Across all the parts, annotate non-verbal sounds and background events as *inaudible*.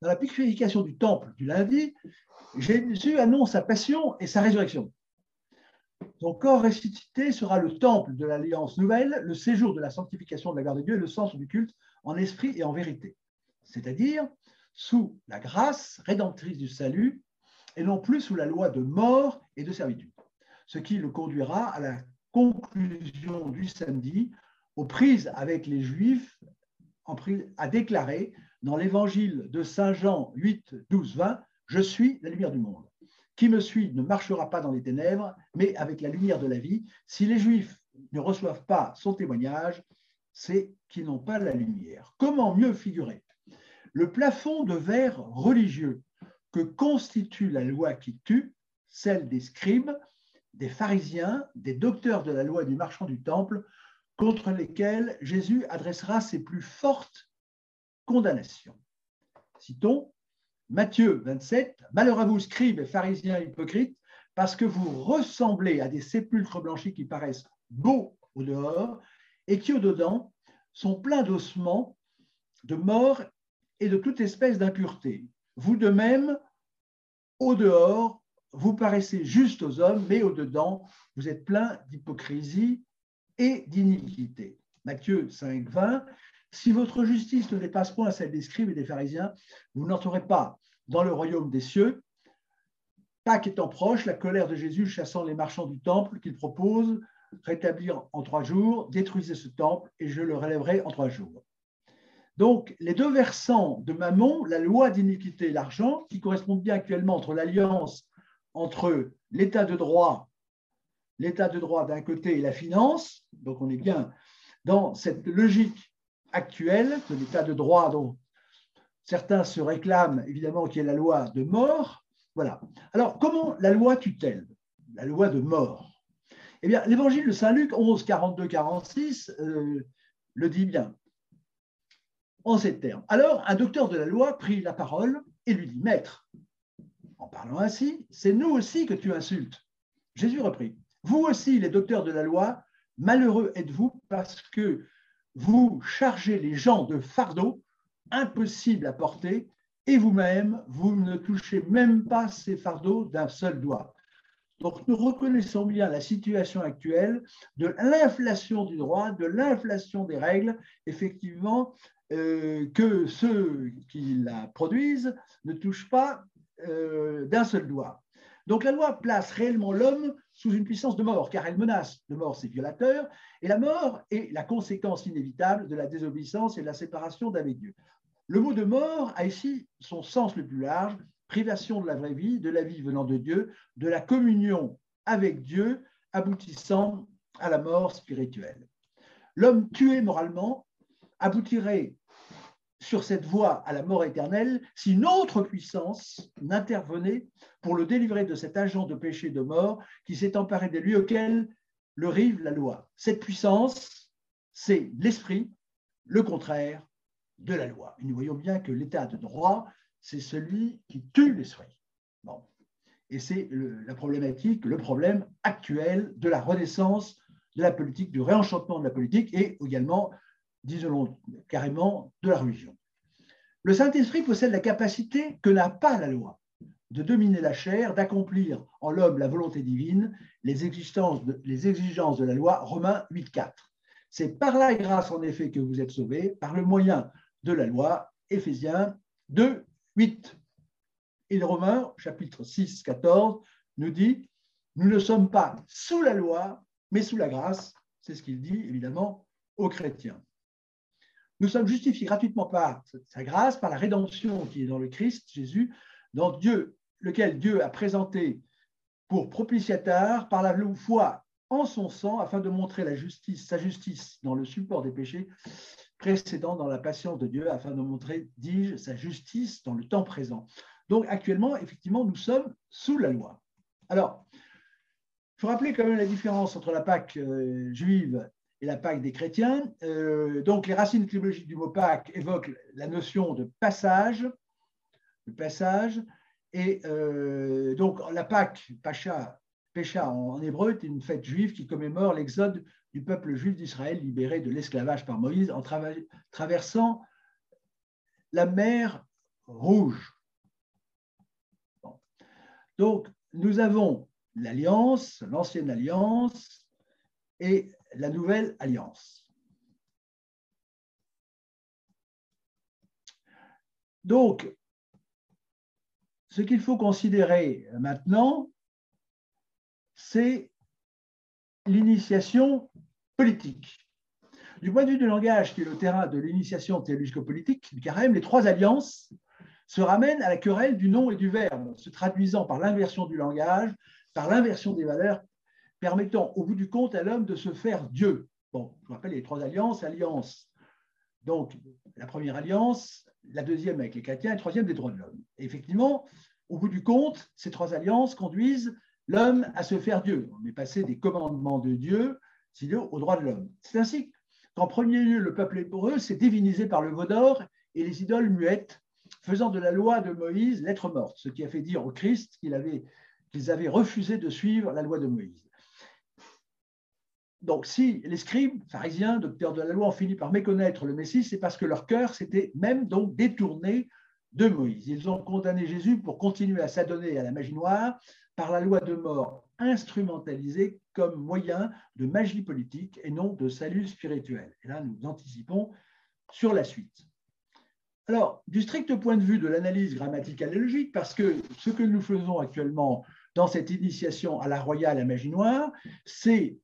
dans la purification du temple du lundi, Jésus annonce sa passion et sa résurrection. Son corps ressuscité sera le temple de l'alliance nouvelle, le séjour de la sanctification de la garde de Dieu et le sens du culte en esprit et en vérité. C'est-à-dire sous la grâce rédemptrice du salut et non plus sous la loi de mort et de servitude. Ce qui le conduira à la conclusion du samedi aux prises avec les Juifs à déclarer dans l'évangile de Saint Jean 8, 12, 20, Je suis la lumière du monde. Qui me suit ne marchera pas dans les ténèbres, mais avec la lumière de la vie. Si les Juifs ne reçoivent pas son témoignage, c'est qu'ils n'ont pas la lumière. Comment mieux figurer? Le plafond de verre religieux que constitue la loi qui tue, celle des scribes, des pharisiens, des docteurs de la loi du marchand du temple, contre lesquels Jésus adressera ses plus fortes condamnations. Citons Matthieu 27, Malheur à vous, scribes et pharisiens hypocrites, parce que vous ressemblez à des sépulcres blanchis qui paraissent beaux au dehors et qui au dedans sont pleins d'ossements, de morts et de toute espèce d'impureté. Vous de même, au dehors, vous paraissez juste aux hommes, mais au dedans, vous êtes plein d'hypocrisie et d'iniquité. Matthieu 5, 20, si votre justice ne dépasse point celle des scribes et des pharisiens, vous n'entrerez pas dans le royaume des cieux. Pâques étant proche, la colère de Jésus chassant les marchands du temple qu'il propose rétablir en trois jours, détruisez ce temple et je le relèverai en trois jours. Donc, les deux versants de Mammon, la loi d'iniquité et l'argent, qui correspondent bien actuellement entre l'alliance entre l'état de droit, l'état de droit d'un côté et la finance, donc on est bien dans cette logique actuelle de l'état de droit dont certains se réclament, évidemment, qui est la loi de mort. Voilà. Alors, comment la loi tue-t-elle? La loi de mort. Eh bien, l'évangile de Saint Luc 11, 42, 46 le dit bien en ces termes. Alors, un docteur de la loi prit la parole et lui dit Maître, en parlant ainsi, c'est nous aussi que tu insultes. Jésus reprit Vous aussi, les docteurs de la loi, malheureux êtes-vous parce que vous chargez les gens de fardeaux impossibles à porter et vous-même, vous ne touchez même pas ces fardeaux d'un seul doigt. Donc nous reconnaissons bien la situation actuelle de l'inflation du droit, de l'inflation des règles, effectivement, euh, que ceux qui la produisent ne touchent pas euh, d'un seul doigt. Donc la loi place réellement l'homme sous une puissance de mort, car elle menace de mort ses violateurs, et la mort est la conséquence inévitable de la désobéissance et de la séparation d'avec Dieu. Le mot de mort a ici son sens le plus large, privation de la vraie vie, de la vie venant de Dieu, de la communion avec Dieu, aboutissant à la mort spirituelle. L'homme tué moralement aboutirait sur cette voie à la mort éternelle si une autre puissance n'intervenait pour le délivrer de cet agent de péché de mort qui s'est emparé des lieux auxquels le rive la loi. Cette puissance, c'est l'esprit, le contraire de la loi. nous voyons bien que l'état de droit, c'est celui qui tue l'esprit. Bon. Et c'est la problématique, le problème actuel de la renaissance de la politique, du réenchantement de la politique et également disons carrément, de la religion. Le Saint-Esprit possède la capacité que n'a pas la loi de dominer la chair, d'accomplir en l'homme la volonté divine, les exigences de, la loi, Romains 8.4. C'est par la grâce, en effet, que vous êtes sauvés, par le moyen de la loi, Éphésiens 2, 8. Et Romains, chapitre 6, 14, nous dit, nous ne sommes pas sous la loi, mais sous la grâce. C'est ce qu'il dit, évidemment, aux chrétiens. Nous sommes justifiés gratuitement par sa grâce, par la rédemption qui est dans le Christ, Jésus, dans Dieu, lequel Dieu a présenté pour propitiateur par la foi en son sang, afin de montrer la justice, sa justice dans le support des péchés précédents dans la patience de Dieu, afin de montrer, dis-je, sa justice dans le temps présent. Donc actuellement, effectivement, nous sommes sous la loi. Alors, il faut rappeler quand même la différence entre la Pâque euh, juive et la Pâque des chrétiens. Euh, donc, les racines étymologiques du mot Pâque évoquent la notion de passage, passage, et euh, donc la Pâque, Pacha, Pécha en, hébreu, est une fête juive qui commémore l'exode du peuple juif d'Israël libéré de l'esclavage par Moïse en traversant la mer rouge. Donc, nous avons l'alliance, l'ancienne alliance et la nouvelle alliance. Donc, ce qu'il faut considérer maintenant, c'est l'initiation politique. Du point de vue du langage, qui est le terrain de l'initiation théologico-politique du carême, les trois alliances se ramènent à la querelle du nom et du verbe, se traduisant par l'inversion du langage, par l'inversion des valeurs, permettant au bout du compte à l'homme de se faire Dieu. Bon, je vous rappelle les trois alliances, alliance, donc la première alliance, la deuxième avec les chrétiens et la troisième des droits de l'homme. effectivement, au bout du compte, ces trois alliances conduisent l'homme à se faire Dieu. On est passé des commandements de Dieu aux droits de l'homme. C'est ainsi qu'en premier lieu, le peuple hébreu s'est divinisé par le veau d'or et les idoles muettes, faisant de la loi de Moïse lettre morte, ce qui a fait dire au Christ qu'ils avaient, avaient refusé de suivre la loi de Moïse. Donc, si les scribes, pharisiens, docteurs de la loi, ont fini par méconnaître le Messie, c'est parce que leur cœur s'était même donc détourné de Moïse. Ils ont condamné Jésus pour continuer à s'adonner à la magie noire par la loi de mort instrumentalisée comme moyen de magie politique et non de salut spirituel. Et là, nous anticipons sur la suite. Alors, du strict point de vue de l'analyse grammaticale et logique, parce que ce que nous faisons actuellement dans cette initiation à la royale à magie noire, c'est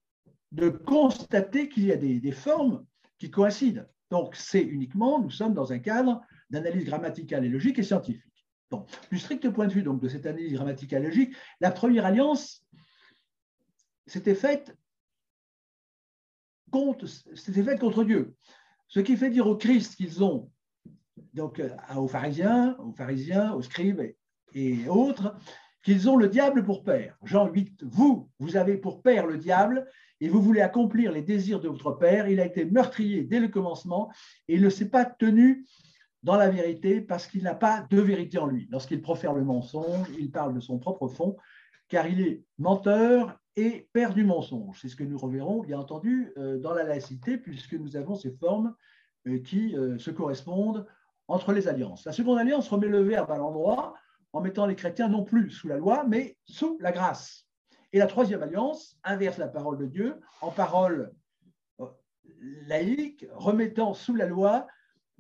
de constater qu'il y a des, formes qui coïncident. Donc, c'est uniquement, nous sommes dans un cadre d'analyse grammaticale et logique et scientifique. Donc, du strict point de vue donc, de cette analyse grammaticale et logique, la première alliance s'était faite contre, contre Dieu. Ce qui fait dire au Christ qu'ils ont, donc aux pharisiens, aux pharisiens, aux scribes et autres, qu'ils ont le diable pour père. Jean 8, vous, vous avez pour père le diable et vous voulez accomplir les désirs de votre père. Il a été meurtrier dès le commencement et il ne s'est pas tenu dans la vérité parce qu'il n'a pas de vérité en lui. Lorsqu'il profère le mensonge, il parle de son propre fond car il est menteur et père du mensonge. C'est ce que nous reverrons, bien entendu, euh, dans la laïcité, puisque nous avons ces formes euh, qui euh, se correspondent entre les alliances. La seconde alliance remet le verbe à l'endroit en mettant les chrétiens non plus sous la loi, mais sous la grâce. Et la troisième alliance inverse la parole de Dieu en parole euh, laïque, remettant sous la loi,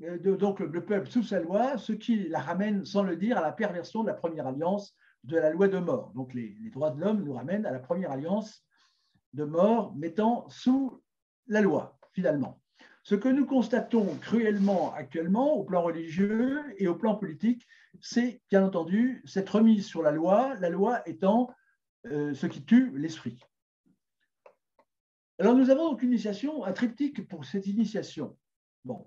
euh, donc le peuple sous sa loi, ce qui la ramène, sans le dire, à la perversion de la première alliance de la loi de mort. Donc les, droits de l'homme nous ramènent à la première alliance de mort mettant sous la loi, finalement. Ce que nous constatons cruellement actuellement au plan religieux et au plan politique, c'est bien entendu cette remise sur la loi, la loi étant euh, ce qui tue l'esprit. Alors nous avons donc une initiation, un triptyque pour cette initiation. Bon,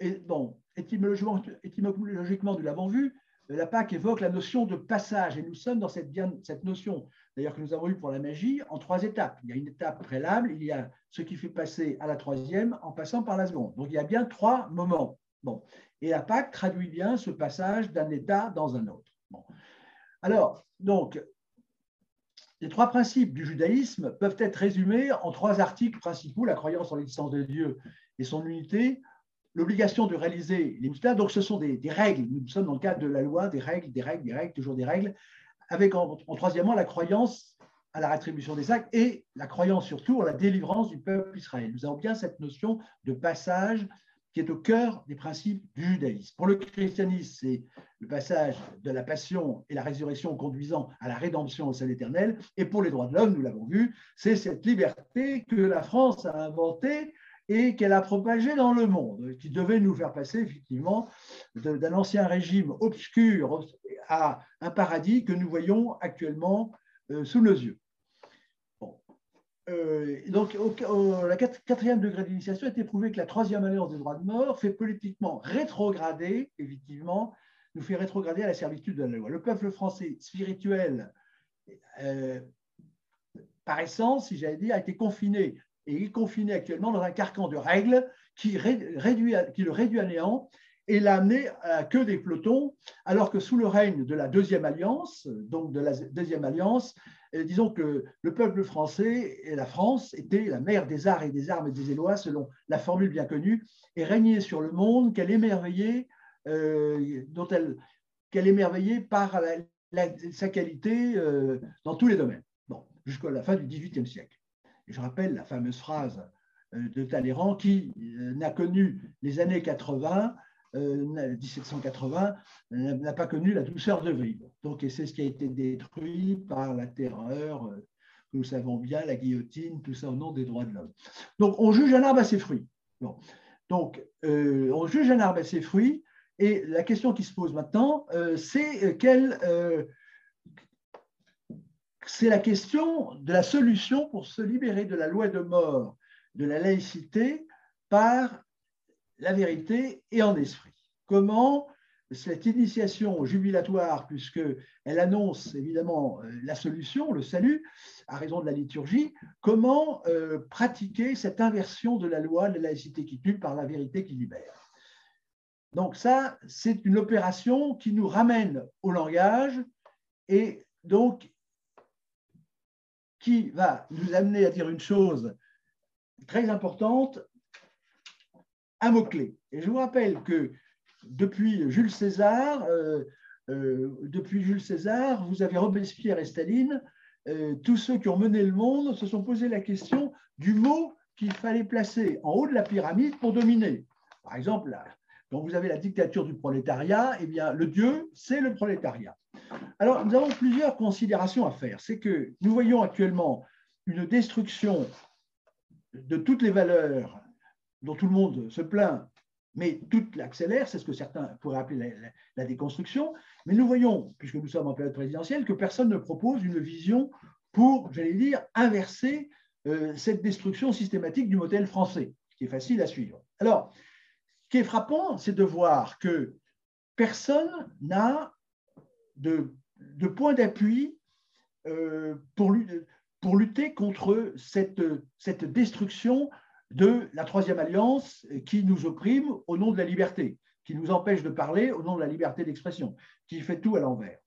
et, bon étymologiquement, nous l'avons vu, la Pâque évoque la notion de passage, et nous sommes dans cette, cette notion, d'ailleurs que nous avons eue pour la magie, en trois étapes. Il y a une étape préalable, il y a ce qui fait passer à la troisième en passant par la seconde. Donc il y a bien trois moments. Bon. Et la Pâque traduit bien ce passage d'un état dans un autre. Alors, donc, les trois principes du judaïsme peuvent être résumés en trois articles principaux, la croyance en l'existence de Dieu et son unité, l'obligation de réaliser les mystères, donc ce sont des, règles, nous sommes dans le cadre de la loi, des règles, des règles, des règles, toujours des règles, avec en, troisièmement la croyance à la rétribution des actes et la croyance surtout à la délivrance du peuple Israël. Nous avons bien cette notion de passage qui est au cœur des principes du judaïsme. Pour le christianisme, c'est le passage de la passion et la résurrection conduisant à la rédemption au sein éternel. Et pour les droits de l'homme, nous l'avons vu, c'est cette liberté que la France a inventée et qu'elle a propagée dans le monde, qui devait nous faire passer effectivement d'un ancien régime obscur à un paradis que nous voyons actuellement euh, sous nos yeux. Euh, donc, au, la quatrième degré d'initiation a été prouvé que la troisième alliance des droits de mort fait politiquement rétrograder, effectivement, nous fait rétrograder à la servitude de la loi. Le peuple français spirituel, euh, par essence, si j'avais dit, a été confiné, et il est confiné actuellement dans un carcan de règles qui, qui le réduit à néant et l'a amené à que des pelotons, alors que sous le règne de la deuxième alliance, donc de la deuxième alliance, disons que le peuple français et la France étaient la mère des arts et des armes et des élois, selon la formule bien connue, et régnait sur le monde qu'elle émerveillait émerveillée par sa qualité dans tous les domaines, jusqu'à la fin du XVIIIe siècle. Et je rappelle la fameuse phrase de Talleyrand qui n'a connu les années 80 1780 n'a pas connu la douceur de vivre. Donc, et c'est ce qui a été détruit par la terreur, nous savons bien, la guillotine, tout ça au nom des droits de l'homme. Donc, on juge un arbre à ses fruits. Donc, euh, on juge un arbre à ses fruits, et la question qui se pose maintenant, euh, c'est quelle. Euh, c'est la question de la solution pour se libérer de la loi de mort, de la laïcité, par la vérité et en esprit. Comment cette initiation jubilatoire, puisqu'elle annonce évidemment euh, la solution, le salut, à raison de la liturgie, comment euh, pratiquer cette inversion de la loi de la laïcité qui tue par la vérité qui libère? Donc ça, c'est une opération qui nous ramène au langage et donc qui va nous amener à dire une chose très importante, un mot-clé. Et je vous rappelle que depuis Jules César, euh, euh, depuis Jules César, vous avez Robespierre et Staline. Euh, tous ceux qui ont mené le monde se sont posé la question du mot qu'il fallait placer en haut de la pyramide pour dominer. Par exemple, quand vous avez la dictature du prolétariat, eh bien, le dieu, c'est le prolétariat. Alors, nous avons plusieurs considérations à faire. C'est que nous voyons actuellement une destruction de toutes les valeurs dont tout le monde se plaint mais tout l'accélère, c'est ce que certains pourraient appeler la, déconstruction. Mais nous voyons, puisque nous sommes en période présidentielle, que personne ne propose une vision pour, j'allais dire, inverser euh, cette destruction systématique du modèle français, qui est facile à suivre. Alors, ce qui est frappant, c'est de voir que personne n'a de, point d'appui euh, pour, lutter contre cette destruction de la troisième alliance qui nous opprime au nom de la liberté, qui nous empêche de parler au nom de la liberté d'expression, qui fait tout à l'envers.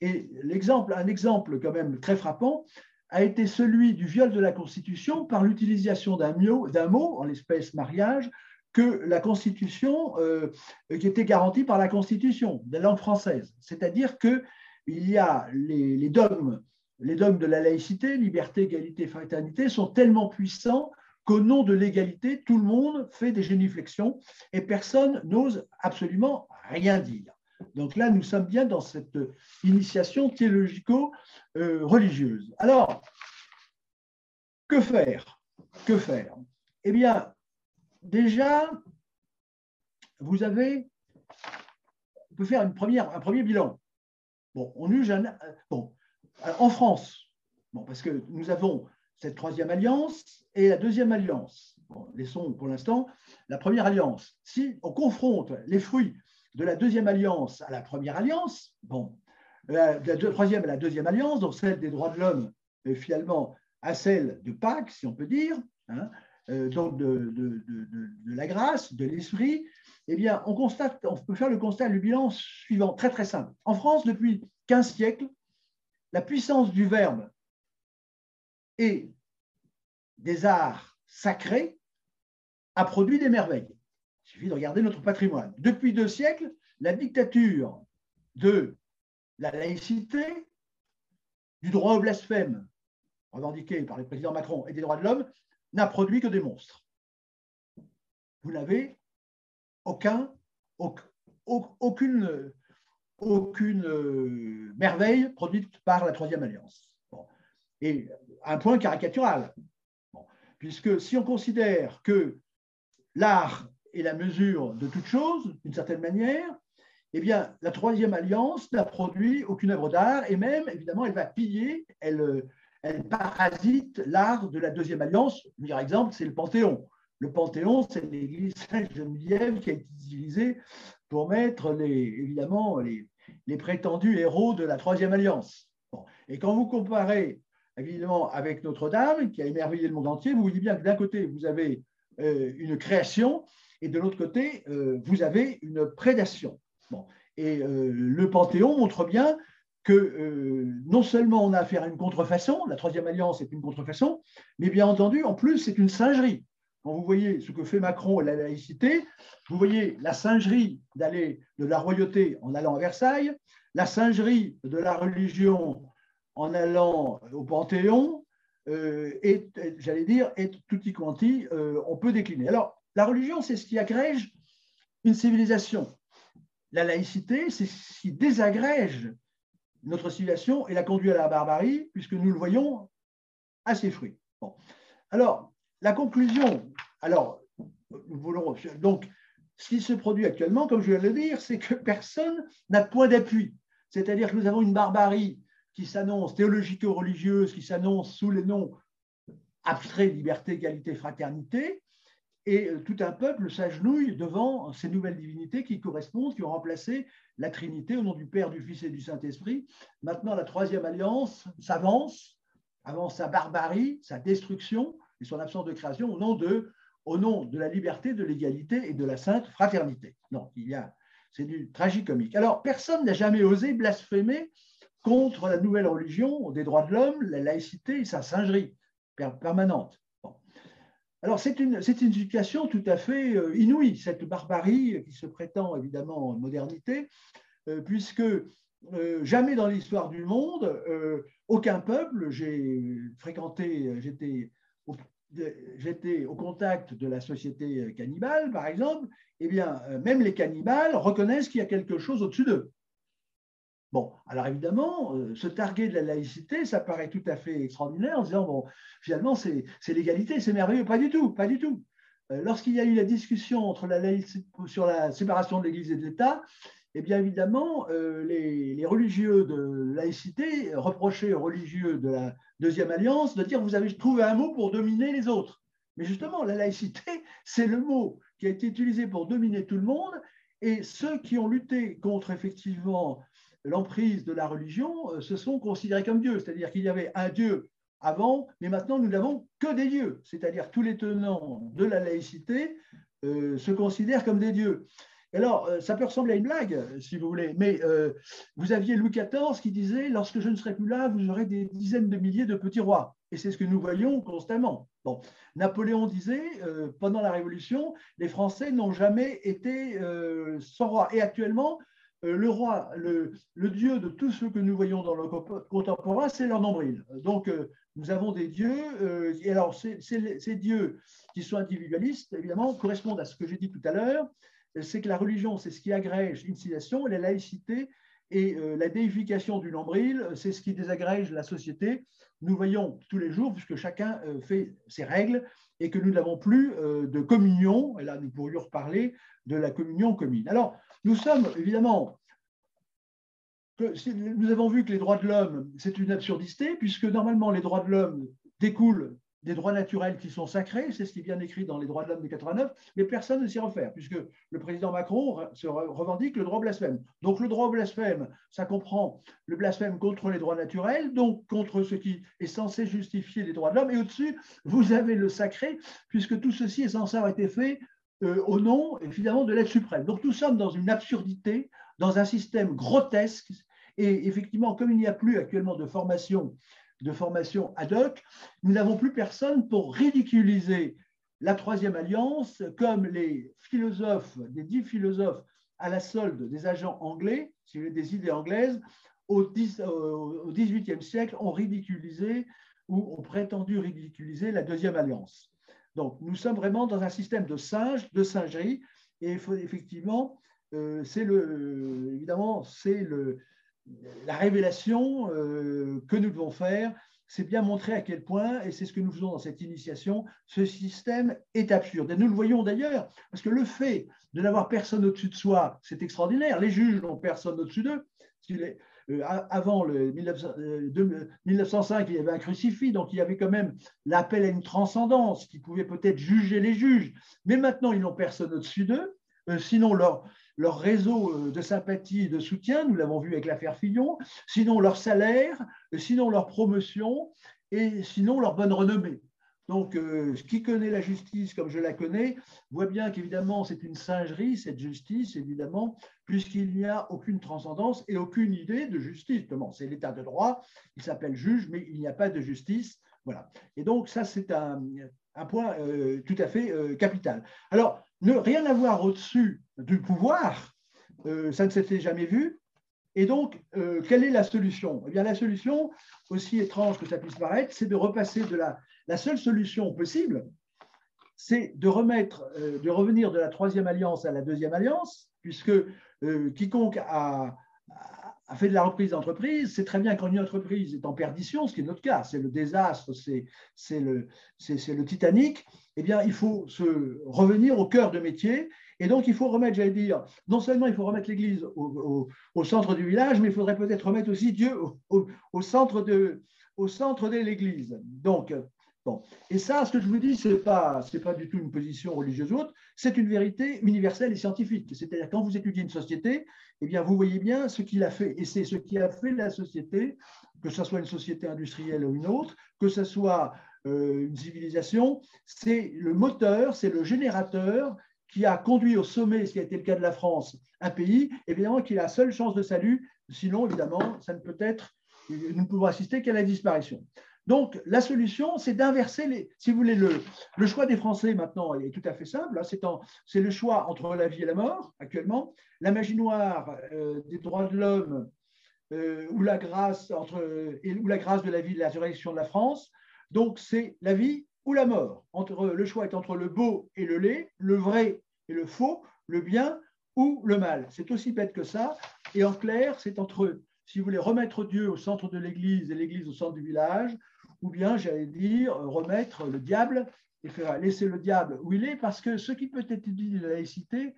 Et un exemple quand même très frappant a été celui du viol de la Constitution par l'utilisation d'un mot, en l'espèce mariage, que la Constitution, euh, qui était garantie par la Constitution, de la langue française. C'est-à-dire qu'il y a les, les, dogmes, les dogmes de la laïcité, liberté, égalité, fraternité, sont tellement puissants nom de l'égalité, tout le monde fait des génuflexions et personne n'ose absolument rien dire. Donc là, nous sommes bien dans cette initiation théologico-religieuse. Alors, que faire? Que faire? Eh bien, déjà, vous avez, on peut faire un premier bilan. En France, parce que nous avons cette troisième alliance et la deuxième alliance. laissons pour l'instant la première alliance. Si on confronte les fruits de la deuxième alliance à la première alliance, bon, la, troisième à la deuxième alliance, donc celle des droits de l'homme, finalement, à celle de Pâques, si on peut dire, hein, euh, donc de, de, la grâce, de l'esprit, eh bien, on, constate, on peut faire le constat, le bilan suivant, très très simple. En France, depuis 15 siècles, la puissance du verbe et des arts sacrés a produit des merveilles. Il suffit de regarder notre patrimoine. Depuis deux siècles, la dictature de la laïcité, du droit au blasphème revendiqué par le président Macron et des droits de l'homme n'a produit que des monstres. Vous n'avez aucun, aucune, aucune euh, merveille produite par la Troisième Alliance. Et un point caricatural. puisque si on considère que l'art est la mesure de toute chose, d'une certaine manière, eh bien, la troisième alliance n'a produit aucune œuvre d'art et même, évidemment, elle va piller, elle, parasite l'art de la deuxième alliance. Meilleur exemple, c'est le Panthéon. Le Panthéon, c'est l'église Sainte-Geneviève qui a été utilisée pour mettre, les, évidemment, les prétendus héros de la troisième alliance. Et quand vous comparez évidemment, avec Notre-Dame, qui a émerveillé le monde entier, vous dites bien que d'un côté, vous avez euh, une création, et de l'autre côté, euh, vous avez une prédation. Bon. Et euh, le Panthéon montre bien que non seulement on a affaire à une contrefaçon, la Troisième Alliance est une contrefaçon, mais bien entendu, en plus, c'est une singerie. quand vous voyez ce que fait Macron et la laïcité, vous voyez la singerie d'aller de la royauté en allant à Versailles, la singerie de la religion en allant au Panthéon, euh, et, j'allais dire, et tutti quanti, euh, on peut décliner. Alors, la religion, c'est ce qui agrège une civilisation. La laïcité, c'est ce qui désagrège notre civilisation et la conduit à la barbarie, puisque nous le voyons à ses fruits. Alors, la conclusion, alors, nous voulons, donc, ce qui se produit actuellement, comme je viens de le dire, c'est que personne n'a point d'appui. C'est-à-dire que nous avons une barbarie qui s'annonce théologico-religieuse, qui s'annonce sous les noms abstraits liberté, égalité, fraternité, et tout un peuple s'agenouille devant ces nouvelles divinités qui correspondent, qui ont remplacé la Trinité au nom du Père, du Fils et du Saint-Esprit. Maintenant, la troisième alliance s'avance, avance sa barbarie, sa destruction et son absence de création au nom de, au nom de la liberté, de l'égalité et de la sainte fraternité. Non, il y a, c'est du tragicomique. Alors, personne n'a jamais osé blasphémer contre la nouvelle religion des droits de l'homme, la laïcité et sa singerie permanente. Alors, c'est une, une, situation tout à fait euh, inouïe, cette barbarie qui se prétend évidemment en modernité, euh, puisque euh, jamais dans l'histoire du monde, aucun peuple, j'ai fréquenté, j'étais au, j'étais au contact de la société cannibale, par exemple, eh bien, même les cannibales reconnaissent qu'il y a quelque chose au-dessus d'eux. Bon, alors évidemment, euh, se targuer de la laïcité, ça paraît tout à fait extraordinaire en disant, bon, finalement, c'est l'égalité, c'est merveilleux. Pas du tout, pas du tout. Euh, lorsqu'il y a eu la discussion entre la laïcité, sur la séparation de l'Église et de l'État, eh bien évidemment, euh, les, religieux de laïcité reprochaient aux religieux de la Deuxième Alliance de dire, vous avez trouvé un mot pour dominer les autres. Mais justement, la laïcité, *laughs* c'est le mot qui a été utilisé pour dominer tout le monde. Et ceux qui ont lutté contre effectivement l'emprise de la religion euh, se sont considérés comme Dieu. C'est-à-dire qu'il y avait un Dieu avant, mais maintenant nous n'avons que des dieux. C'est-à-dire tous les tenants de la laïcité euh, se considèrent comme des dieux. Alors, euh, ça peut ressembler à une blague, si vous voulez, mais vous aviez Louis XIV qui disait Lorsque je ne serai plus là, vous aurez des dizaines de milliers de petits rois. Et c'est ce que nous voyons constamment. Bon. Napoléon disait Pendant la Révolution, les Français n'ont jamais été sans roi. Et actuellement, le roi, le, dieu de tous ceux que nous voyons dans le contemporain, c'est leur nombril. Donc, euh, nous avons des dieux, euh, et alors ces, dieux qui sont individualistes, évidemment, correspondent à ce que j'ai dit tout à l'heure, c'est que la religion, c'est ce qui agrège l'initiation, la laïcité et la déification du nombril, c'est ce qui désagrège la société. Nous voyons tous les jours, puisque chacun fait ses règles, et que nous n'avons plus de communion, et là nous pourrions reparler de la communion commune. Alors, nous sommes évidemment, nous avons vu que les droits de l'homme, c'est une absurdité, puisque normalement les droits de l'homme découlent des droits naturels qui sont sacrés, c'est ce qui est bien écrit dans les droits de l'homme de 89, mais personne ne s'y réfère, puisque le président Macron se revendique le droit au blasphème. Donc le droit au blasphème, ça comprend le blasphème contre les droits naturels, donc contre ce qui est censé justifier les droits de l'homme, et au-dessus, vous avez le sacré, puisque tout ceci est censé avoir été fait euh, au nom, évidemment, de l'aide suprême. Donc nous sommes dans une absurdité, dans un système grotesque, et effectivement, comme il n'y a plus actuellement de formation, de formation ad hoc, nous n'avons plus personne pour ridiculiser la troisième alliance, comme les philosophes, des dix philosophes à la solde des agents anglais, des idées anglaises, au XVIIIe siècle, ont ridiculisé ou ont prétendu ridiculiser la deuxième alliance. Donc, nous sommes vraiment dans un système de singe, de singerie, et effectivement, euh, c'est le, évidemment, c'est le, la révélation euh, que nous devons faire, c'est bien montrer à quel point, et c'est ce que nous faisons dans cette initiation, ce système est absurde. Et nous le voyons d'ailleurs, parce que le fait de n'avoir personne au-dessus de soi, c'est extraordinaire. Les juges n'ont personne au-dessus d'eux. Euh, avant le 1905, euh, il y avait un crucifix, donc il y avait quand même l'appel à une transcendance qui pouvait peut-être juger les juges. Mais maintenant, ils n'ont personne au-dessus d'eux. Euh, sinon, leur, leur réseau de sympathie et de soutien, nous l'avons vu avec l'affaire Fillon, sinon leur salaire, sinon leur promotion et sinon leur bonne renommée. Donc, euh, qui connaît la justice comme je la connais voit bien qu'évidemment, c'est une singerie, cette justice, évidemment, puisqu'il n'y a aucune transcendance et aucune idée de justice. C'est l'état de droit, il s'appelle juge, mais il n'y a pas de justice. Voilà. Et donc, ça, c'est un, point euh, tout à fait euh, capital. Alors, ne rien avoir au-dessus du pouvoir, ça ne s'était jamais vu. Et donc, quelle est la solution? Eh bien, la solution, aussi étrange que ça puisse paraître, c'est de repasser de la, la seule solution possible, c'est de remettre, de revenir de la troisième alliance à la deuxième alliance, puisque quiconque a, fait de la reprise d'entreprise, c'est très bien quand une entreprise est en perdition, ce qui est notre cas, c'est le désastre, c'est le, Titanic, eh bien, il faut se revenir au cœur de métier. Et donc, il faut remettre, j'allais dire, non seulement il faut remettre l'Église au, centre du village, mais il faudrait peut-être remettre aussi Dieu au, centre de, au centre de l'Église. Donc, Et ça, ce que je vous dis, ce n'est pas, du tout une position religieuse ou autre, c'est une vérité universelle et scientifique. C'est-à-dire, quand vous étudiez une société, eh bien, vous voyez bien ce qu'il a fait. Et c'est ce qui a fait la société, que ce soit une société industrielle ou une autre, que ce soit euh, une civilisation, c'est le moteur, c'est le générateur qui a conduit au sommet, ce qui a été le cas de la France, un pays, évidemment, qui a la seule chance de salut. Sinon, évidemment, ça ne peut être, nous ne pouvons assister qu'à la disparition. Donc, la solution, c'est d'inverser. Si vous voulez, le, choix des Français maintenant est tout à fait simple. Hein. C'est le choix entre la vie et la mort, actuellement. La magie noire euh, des droits de l'homme euh, ou, la grâce ou la grâce de la vie de la résurrection de la France. Donc, c'est la vie ou la mort. Entre, le choix est entre le beau et le laid, le vrai et le faux, le bien ou le mal. C'est aussi bête que ça. Et en clair, c'est entre si vous voulez remettre Dieu au centre de l'Église et l'Église au centre du village, ou bien, j'allais dire, remettre le diable et faire laisser le diable où il est, parce que ce qui peut être dit de la laïcité,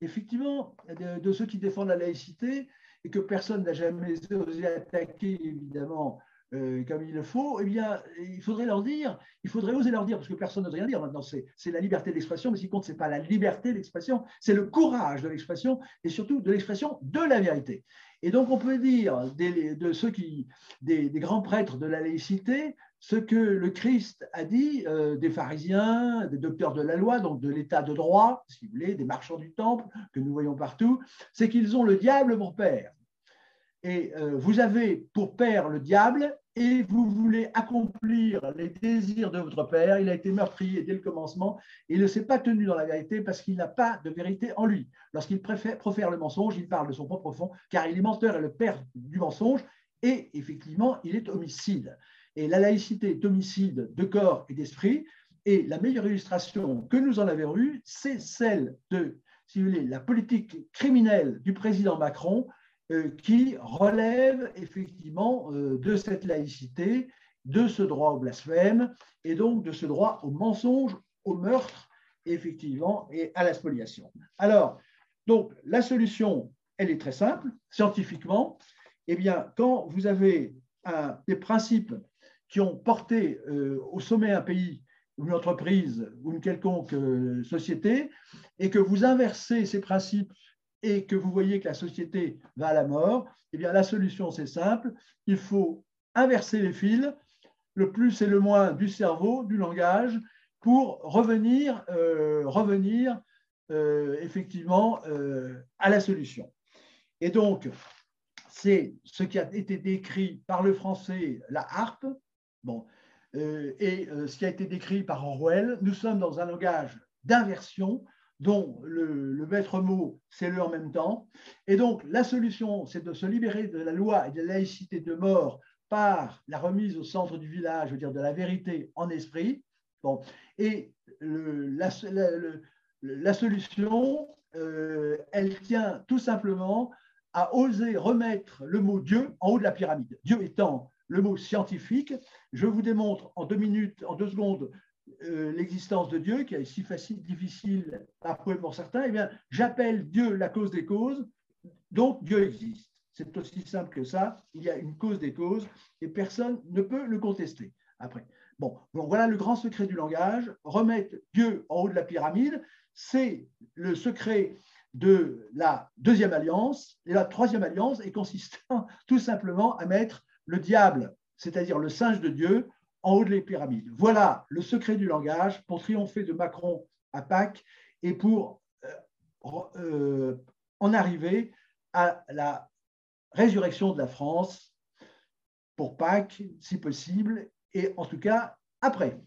effectivement, de, ceux qui défendent la laïcité, et que personne n'a jamais osé attaquer, évidemment, euh, comme il le faut, eh bien, il faudrait leur dire, il faudrait oser leur dire, parce que personne n'ose rien dire maintenant, c'est la liberté d'expression, mais ce qui compte, ce n'est pas la liberté d'expression, c'est le courage de l'expression, et surtout de l'expression de la vérité. Et donc, on peut dire des, de ceux qui, des, grands prêtres de la laïcité, ce que le Christ a dit euh, des pharisiens, des docteurs de la loi, donc de l'état de droit, si vous voulez, des marchands du temple que nous voyons partout, c'est qu'ils ont le diable pour père. Et euh, vous avez pour père le diable et vous voulez accomplir les désirs de votre père. Il a été meurtrier dès le commencement et il ne s'est pas tenu dans la vérité parce qu'il n'a pas de vérité en lui. Lorsqu'il profère le mensonge, il parle de son propre fond car il est menteur et le père du mensonge et effectivement, il est homicide. Et la laïcité est homicide de corps et d'esprit. Et la meilleure illustration que nous en avons eue, c'est celle de, si vous voulez, la politique criminelle du président Macron qui relève effectivement euh, de cette laïcité, de ce droit au blasphème et donc de ce droit au mensonge, au meurtre, effectivement, et à la spoliation. Alors, donc, la solution, elle est très simple, scientifiquement. Eh bien, quand vous avez des principes qui ont porté euh, au sommet un pays une entreprise ou une quelconque société, et que vous inversez ces principes et que vous voyez que la société va à la mort, eh bien la solution c'est simple, il faut inverser les fils, le plus et le moins du cerveau, du langage, pour revenir, euh, revenir euh, effectivement euh, à la solution. Et donc, c'est ce qui a été décrit par le français, la harpe, bon, et ce qui a été décrit par Orwell. Nous sommes dans un langage d'inversion dont le, maître mot, c'est le en même temps. Et donc, la solution, c'est de se libérer de la loi et de la laïcité de mort par la remise au centre du village, je veux dire, de la vérité en esprit. Bon. Et la, solution, euh, elle tient tout simplement à oser remettre le mot Dieu en haut de la pyramide. Dieu étant le mot scientifique, je vous démontre en deux minutes, en deux secondes, euh, l'existence de Dieu, qui est si facile, difficile prouver pour certains, eh bien, j'appelle Dieu la cause des causes, donc Dieu existe. C'est aussi simple que ça. Il y a une cause des causes et personne ne peut le contester. Après, bon, voilà le grand secret du langage. Remettre Dieu en haut de la pyramide, c'est le secret de la deuxième alliance. Et la troisième alliance est consistant *laughs* tout simplement à mettre le diable, c'est-à-dire le singe de Dieu, en haut des de pyramides. Voilà le secret du langage pour triompher de Macron à Pâques et pour euh, euh, en arriver à la résurrection de la France pour Pâques, si possible, et en tout cas après.